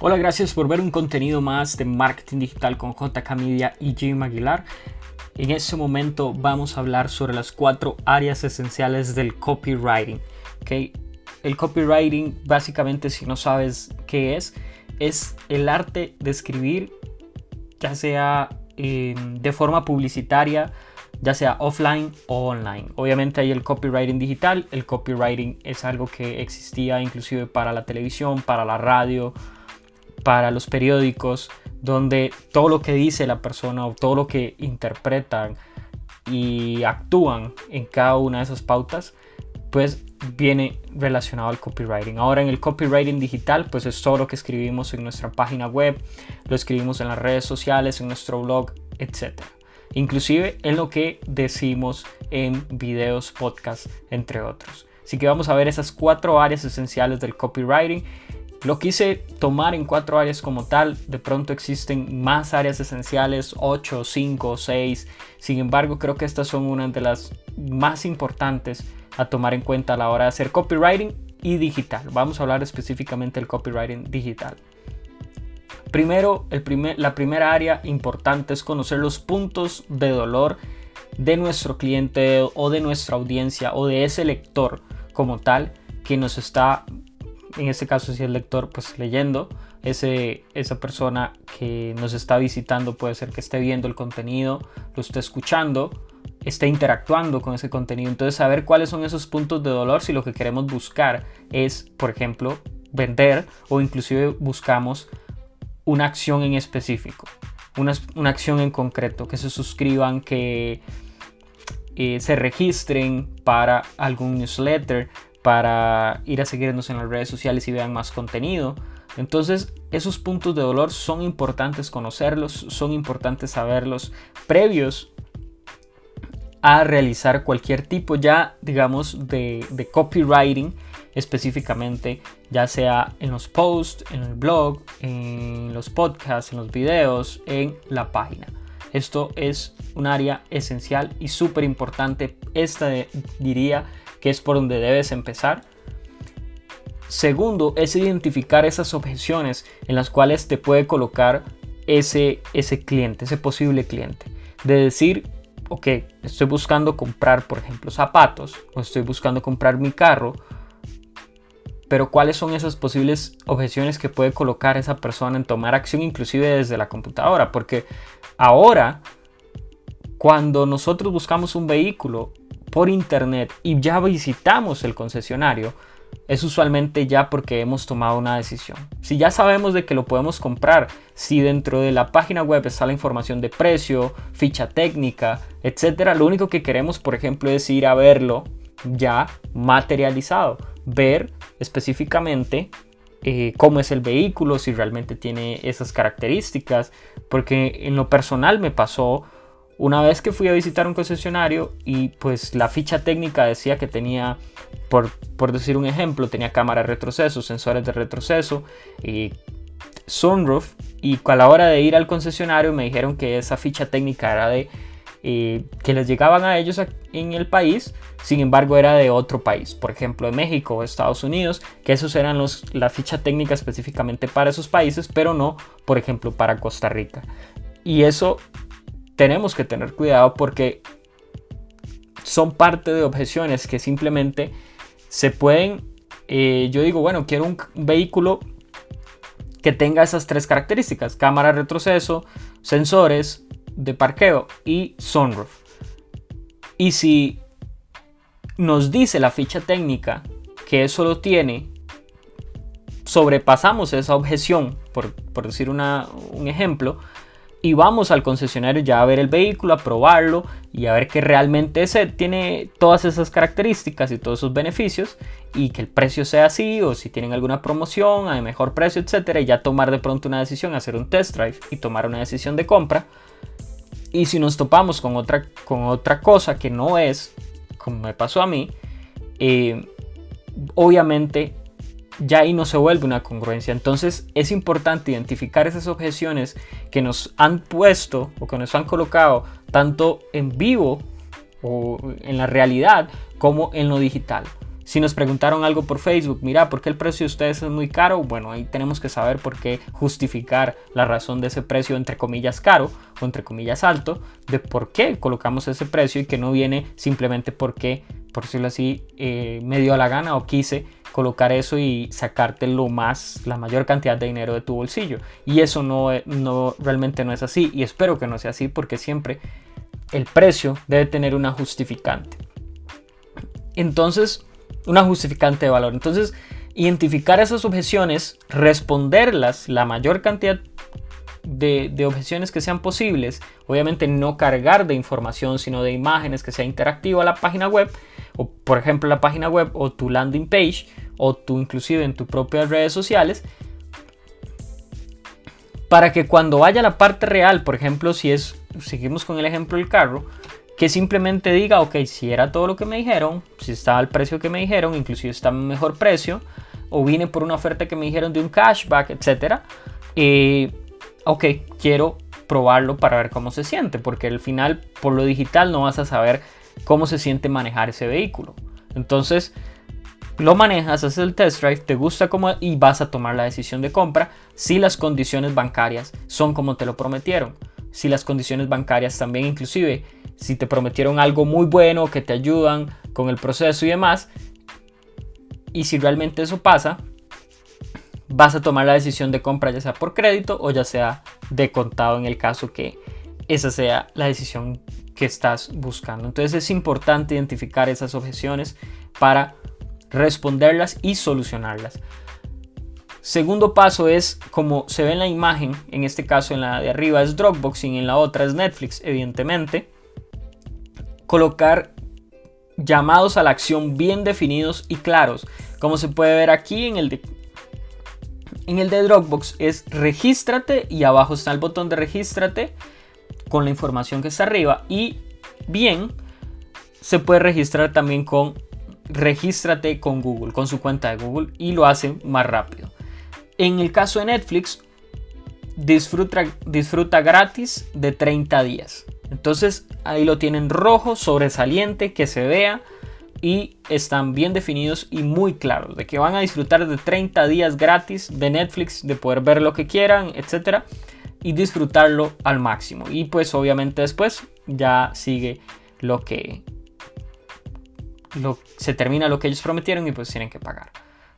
Hola, gracias por ver un contenido más de marketing digital con JK Media y Jim Aguilar. En este momento vamos a hablar sobre las cuatro áreas esenciales del copywriting. ¿okay? El copywriting, básicamente, si no sabes qué es, es el arte de escribir, ya sea eh, de forma publicitaria, ya sea offline o online. Obviamente hay el copywriting digital, el copywriting es algo que existía inclusive para la televisión, para la radio, para los periódicos, donde todo lo que dice la persona o todo lo que interpretan y actúan en cada una de esas pautas, pues viene relacionado al copywriting. Ahora en el copywriting digital, pues es todo lo que escribimos en nuestra página web, lo escribimos en las redes sociales, en nuestro blog, etc. Inclusive en lo que decimos en videos, podcasts, entre otros. Así que vamos a ver esas cuatro áreas esenciales del copywriting lo quise tomar en cuatro áreas como tal, de pronto existen más áreas esenciales, 8, 5, 6, sin embargo creo que estas son una de las más importantes a tomar en cuenta a la hora de hacer copywriting y digital. Vamos a hablar específicamente del copywriting digital. Primero, la primera área importante es conocer los puntos de dolor de nuestro cliente o de nuestra audiencia o de ese lector como tal que nos está en este caso si el lector pues leyendo, ese, esa persona que nos está visitando puede ser que esté viendo el contenido, lo esté escuchando, esté interactuando con ese contenido. Entonces saber cuáles son esos puntos de dolor si lo que queremos buscar es, por ejemplo, vender o inclusive buscamos una acción en específico, una, una acción en concreto, que se suscriban, que eh, se registren para algún newsletter, para ir a seguirnos en las redes sociales y vean más contenido. Entonces, esos puntos de dolor son importantes conocerlos, son importantes saberlos previos a realizar cualquier tipo ya, digamos, de, copywriting específicamente, ya sea en los posts, en el blog, en los podcasts, en los videos, en la página. Esto es un área esencial y súper importante. Esta diría que es por donde debes empezar. Segundo, es identificar esas objeciones en las cuales te puede colocar ese, ese cliente, ese posible cliente. De decir, ok, estoy buscando comprar, por ejemplo, zapatos o estoy buscando comprar mi carro, pero cuáles son esas posibles objeciones que puede colocar esa persona en tomar acción inclusive desde la computadora, porque ahora cuando nosotros buscamos un vehículo por internet y ya visitamos el concesionario, es usualmente ya porque hemos tomado una decisión. Si ya sabemos de que lo podemos comprar, si dentro de la página web está la información de precio, ficha técnica, etcétera, lo único que queremos, por ejemplo, es ir a verlo ya materializado, ver específicamente eh, cómo es el vehículo, si realmente tiene esas características, porque en lo personal me pasó una vez que fui a visitar un concesionario y pues la ficha técnica decía que tenía, por, decir un ejemplo, tenía cámara de retroceso, sensores de retroceso y sunroof y a la hora de ir al concesionario me dijeron que esa ficha técnica era de eh, que les llegaban a ellos en el país, sin embargo era de otro país, por ejemplo de México o Estados Unidos, que esos eran los, la ficha técnica específicamente para esos países, pero no, por ejemplo, para Costa Rica. Y eso tenemos que tener cuidado porque son parte de objeciones que simplemente se pueden, eh, yo digo, bueno, quiero un, vehículo que tenga esas tres características, cámara retroceso, sensores de parqueo y sunroof. Y si nos dice la ficha técnica que eso lo tiene, sobrepasamos esa objeción, por, decir un ejemplo, y vamos al concesionario ya a ver el vehículo, a probarlo y a ver que realmente ese tiene todas esas características y todos esos beneficios y que el precio sea así o si tienen alguna promoción a mejor precio, etcétera, y ya tomar de pronto una decisión, hacer un test drive y tomar una decisión de compra. Y si nos topamos con otra, con otra cosa que no es, como me pasó a mí, eh, obviamente ya ahí no se vuelve una congruencia. Entonces es importante identificar esas objeciones que nos han puesto o que nos han colocado tanto en vivo o en la realidad como en lo digital. Si nos preguntaron algo por Facebook, mira, ¿por qué el precio de ustedes es muy caro? Bueno, ahí tenemos que saber por qué justificar la razón de ese precio entre comillas caro o entre comillas alto, de por qué colocamos ese precio y que no viene simplemente porque, por decirlo así, eh, me dio la gana o quise colocar eso y sacarte lo más, la mayor cantidad de dinero de tu bolsillo. Y eso no, no realmente no es así y espero que no sea así porque siempre el precio debe tener una justificante. Entonces, una justificante de valor. Entonces, identificar esas objeciones, responderlas, la mayor cantidad de, objeciones que sean posibles, obviamente no cargar de información, sino de imágenes que sea interactiva la página web, o por ejemplo la página web o tu landing page, o tú inclusive en tus propias redes sociales, para que cuando vaya la parte real, por ejemplo, si es, seguimos con el ejemplo del carro, que simplemente diga, ok, si era todo lo que me dijeron, si estaba el precio que me dijeron, inclusive está mejor precio, o vine por una oferta que me dijeron de un cashback, etc. Eh, ok, quiero probarlo para ver cómo se siente, porque al final por lo digital no vas a saber cómo se siente manejar ese vehículo. Entonces, lo manejas, haces el test drive, te gusta cómo y vas a tomar la decisión de compra si las condiciones bancarias son como te lo prometieron. Si las condiciones bancarias también inclusive si te prometieron algo muy bueno, que te ayudan con el proceso y demás, y si realmente eso pasa, vas a tomar la decisión de compra ya sea por crédito o ya sea de contado en el caso que esa sea la decisión que estás buscando. Entonces es importante identificar esas objeciones para responderlas y solucionarlas. Segundo paso es, como se ve en la imagen, en este caso en la de arriba es Dropbox y en la otra es Netflix, evidentemente colocar llamados a la acción bien definidos y claros. Como se puede ver aquí en el de, en el de Dropbox es regístrate y abajo está el botón de regístrate con la información que está arriba y bien se puede registrar también con regístrate con Google, con su cuenta de Google y lo hace más rápido. En el caso de Netflix, disfruta, disfruta gratis de 30 días. Entonces ahí lo tienen rojo, sobresaliente, que se vea y están bien definidos y muy claros de que van a disfrutar de 30 días gratis de Netflix, de poder ver lo que quieran, etcétera y disfrutarlo al máximo. Y pues obviamente después ya sigue lo que lo, se termina lo que ellos prometieron y pues tienen que pagar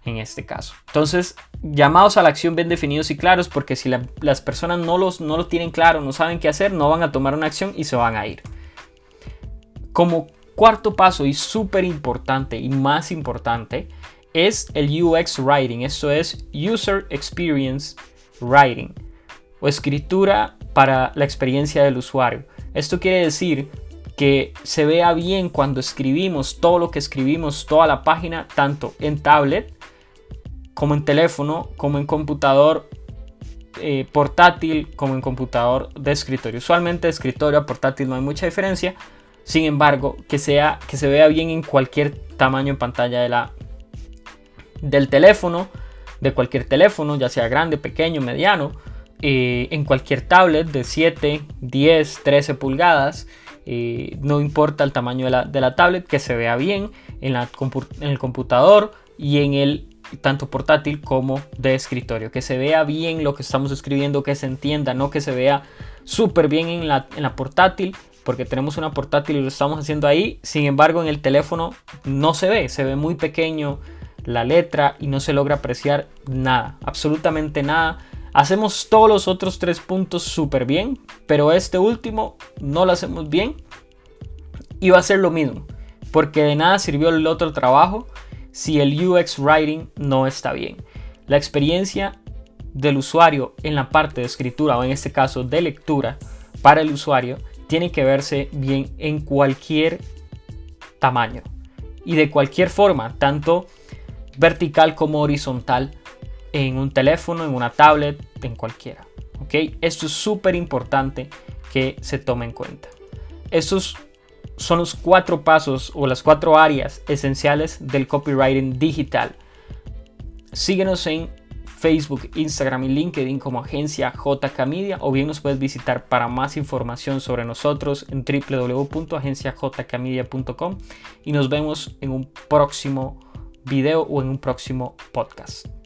en este caso. Entonces, llamados a la acción bien definidos y claros, porque si las personas no, los, no lo tienen claro, no saben qué hacer, no van a tomar una acción y se van a ir. Como cuarto paso y súper importante y más importante es el UX Writing. Esto es User Experience Writing o escritura para la experiencia del usuario. Esto quiere decir que se vea bien cuando escribimos todo lo que escribimos, toda la página, tanto en tablet como en teléfono, como en computador eh, portátil, como en computador de escritorio. Usualmente de escritorio a portátil no hay mucha diferencia. Sin embargo, que, sea, que se vea bien en cualquier tamaño en pantalla de la, del teléfono, de cualquier teléfono, ya sea grande, pequeño, mediano, eh, en cualquier tablet de 7, 10, 13 pulgadas. Eh, no importa el tamaño de la, de la, tablet, que se vea bien en, la, en el computador y en el tanto portátil como de escritorio. Que se vea bien lo que estamos escribiendo, que se entienda, no que se vea súper bien en la, en la portátil, porque tenemos una portátil y lo estamos haciendo ahí. Sin embargo, en el teléfono no se ve, se ve muy pequeño la letra y no se logra apreciar nada, absolutamente nada. Hacemos todos los otros tres puntos súper bien, pero este último no lo hacemos bien y va a ser lo mismo, porque de nada sirvió el otro trabajo si el UX Writing no está bien. La experiencia del usuario en la parte de escritura o en este caso de lectura para el usuario tiene que verse bien en cualquier tamaño y de cualquier forma, tanto vertical como horizontal en un teléfono, en una tablet, en cualquiera. ¿ok? Esto es súper importante que se tome en cuenta. Estos son los cuatro pasos o las cuatro áreas esenciales del copywriting digital. Síguenos en Facebook, Instagram y LinkedIn como agencia JK Media o bien nos puedes visitar para más información sobre nosotros en www.agenciajkmedia.com y nos vemos en un próximo video o en un próximo podcast.